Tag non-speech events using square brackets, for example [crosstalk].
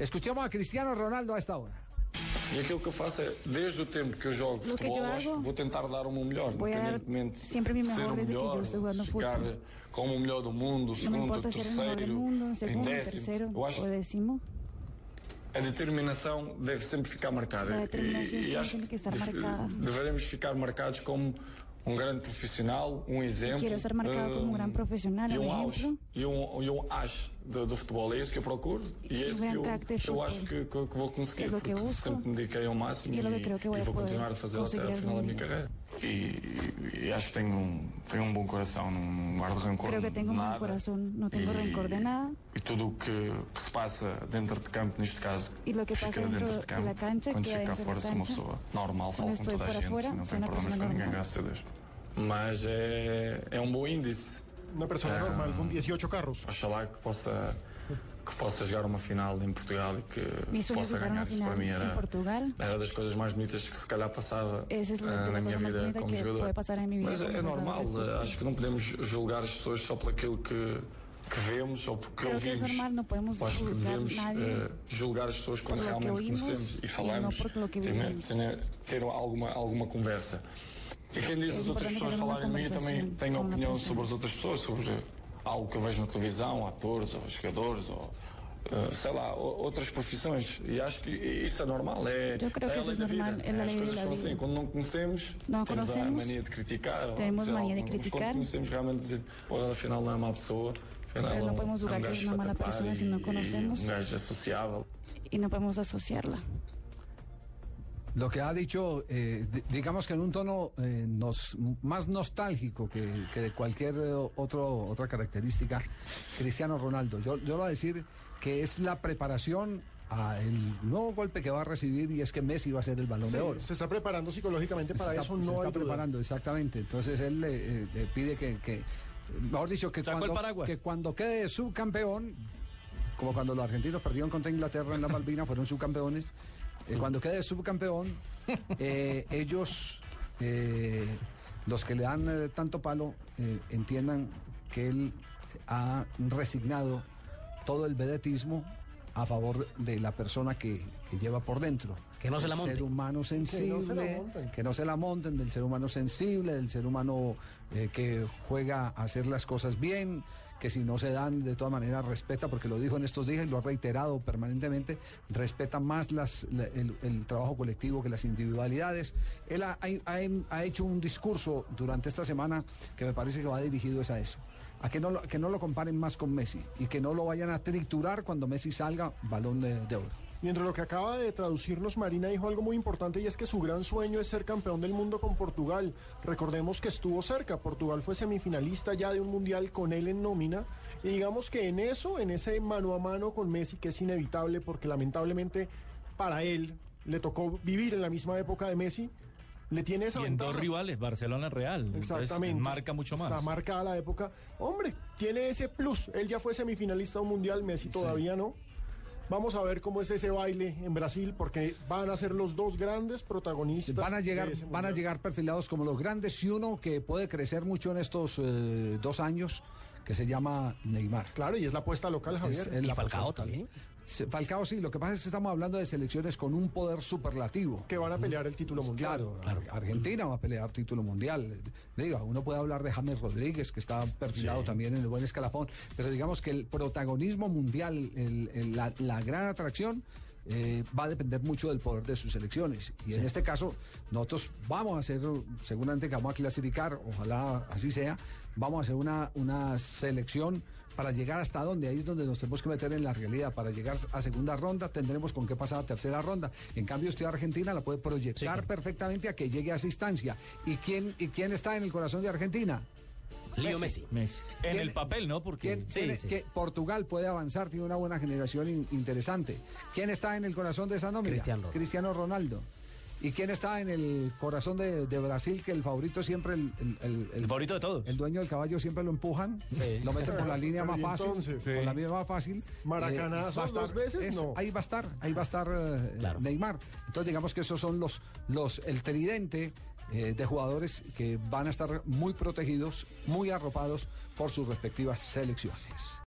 Escuchemos a Cristiano Ronaldo a esta hora. E aquilo que eu faço é, desde o tempo que eu jogo Lo futebol, yo acho que vou tentar dar o meu melhor, voy independentemente de ser o melhor, ficar fútbol. como o melhor do mundo, me segundo, del terceiro, mundo, em segundo, décimo. tercero Eu acho o décimo. a determinação deve sempre ficar marcada. A determinação E- e sempre acho tem que estar marcada. Devemos ficar marcados como um grande profissional, um exemplo. Quero ser marcado uh, como um grande eh, profissional, e um exemplo. E um, e um do futebol, é isso que eu procuro e é isso que eu, eu acho que, que, que vou conseguir, porque sempre me dediquei ao máximo e, e vou continuar a fazer até o final da minha carreira e acho que tenho um tenho um bom coração não guardo rencor. Que de nada. e tudo o que, que, se passa dentro de campo, neste caso, fica lo que dentro, dentro de, campo, de la fora cuando é sou uma pessoa normal, falo com toda a gente, fora, não tenho problemas com ninguém, graças a Deus. Mas é, é um bom índice. uma pessoa normal ah, com 18 carros. Ojalá que possa que possa jogar uma final em Portugal e que es possa ganhar. Isso para mim era, era das coisas mais bonitas que se calhar passava la, ah, de na minha vida como que jogador. vida. Mas é, como é normal, fútbol. acho que não podemos julgar as pessoas só por aquilo que, que vemos ou porque Creo que es ouvimos. normal, no podemos acho que devemos eh, julgar as pessoas quando que realmente conhecemos e falamos, que ter, ter, alguma, alguma conversa. E quem diz É as outras pessoas falarem de mim também tem opinião sobre as outras pessoas, sobre algo que eu vejo na televisão, atores ou jogadores ou eh, sei lá, outras profissões. E acho que isso é normal, é, Eu creio é que a isso lei é da vida. é a As coisas são assim, quando não conhecemos, Não temos a conhecemos, mania de criticar. ou temos dizer mania de criticar. Quando conhecemos realmente dizer, pô, afinal não é má pessoa. Afinal, Pero é um- podemos é um julgar que gajo es una mala espetacular persona si e- no e conocemos. Um gajo associável. Y no podemos asociarla. Lo que ha dicho, eh, di- digamos que en un tono eh, nos, más nostálgico que, que de cualquier eh, otro, otra característica, Cristiano Ronaldo. Yo, yo lo voy a decir que es la preparación a el nuevo golpe que va a recibir y es que Messi va a ser el balón Sí, de oro. se está preparando psicológicamente para se está, eso, se no está hay duda. preparando, exactamente. Entonces él le, eh, le pide que, que, mejor dicho, que Sacó cuando, que cuando quede subcampeón, como cuando los argentinos perdieron contra Inglaterra en la Malvinas, fueron subcampeones, eh, cuando quede subcampeón, [laughs] eh, ellos, eh, los que le dan eh, tanto palo, eh, entiendan que él ha resignado todo el vedetismo a favor de la persona que, que lleva por dentro. Que no se la El monten. ser humano sensible, monten. que no se la monten, del ser humano sensible, del ser humano eh, que juega a hacer las cosas bien, que si no se dan de todas maneras respeta, porque lo dijo en estos días y lo ha reiterado permanentemente, respeta más las, la- el, el trabajo colectivo que las individualidades. Él ha, ha- ha- hecho un discurso durante esta semana que me parece que va dirigido es a eso. A que no, que no lo comparen más con Messi y que no lo vayan a triturar cuando Messi salga balón de oro. Mientras lo que acaba de traducirnos, Marina dijo algo muy importante y es que su gran sueño es ser campeón del mundo con Portugal. Recordemos que estuvo cerca, Portugal fue semifinalista ya de un mundial con él en nómina y digamos que en eso, en ese mano a mano con Messi, que es inevitable porque lamentablemente para él le tocó vivir en la misma época de Messi, le tiene esa Y en dos rivales, Barcelona Real. Entonces, Exactamente. marca mucho más. Está marcada la época. Hombre, tiene ese plus. Él ya fue semifinalista de un mundial, Messi todavía no. Vamos a ver cómo es ese baile en Brasil, porque van a ser los dos grandes protagonistas. Van a llegar, van a llegar perfilados como los grandes y uno que puede crecer mucho en estos eh, dos años, que se llama Neymar. Claro, y es la apuesta local, Javier. Es- es la Falcao también. Falcao sí, lo que pasa es que estamos hablando de selecciones con un poder superlativo. Que van a pelear el título mundial. Claro, Ar- Argentina va a pelear título mundial. Diga, uno puede hablar de James Rodríguez, que está perfilado también en el buen escalafón, pero digamos que el protagonismo mundial, el- el- la, la gran atracción, eh, va a depender mucho del poder de sus elecciones. Y en este caso, nosotros vamos a hacer, seguramente que vamos a clasificar, ojalá así sea, vamos a hacer una, una selección para llegar hasta donde, ahí es donde nos tenemos que meter en la realidad. Para llegar a segunda ronda tendremos con qué pasar a tercera ronda. En cambio, usted Argentina la puede proyectar perfectamente a que llegue a esa instancia. ¿Y quién, ¿Y quién está en el corazón de Argentina? Leo Messi. Messi. En ¿Quién- el papel, ¿no? Porque ¿Quién- quién- que Portugal puede avanzar, tiene una buena generación in- interesante. ¿Quién está en el corazón de esa nómina? Cristiano Ronaldo. Cristiano Ronaldo. ¿Y quién está en el corazón de, de Brasil? Que el favorito siempre, el, el- el- el- favorito de todos. el dueño del caballo siempre lo empujan, lo meten por la [laughs] línea más ¿y fácil, entonces? por la vía más fácil. A estar- dos veces, no. Ahí va a estar, ahí va a estar eh, Neymar. Entonces digamos que esos son los, los el tridente eh, de jugadores que van a estar muy protegidos, muy arropados por sus respectivas selecciones.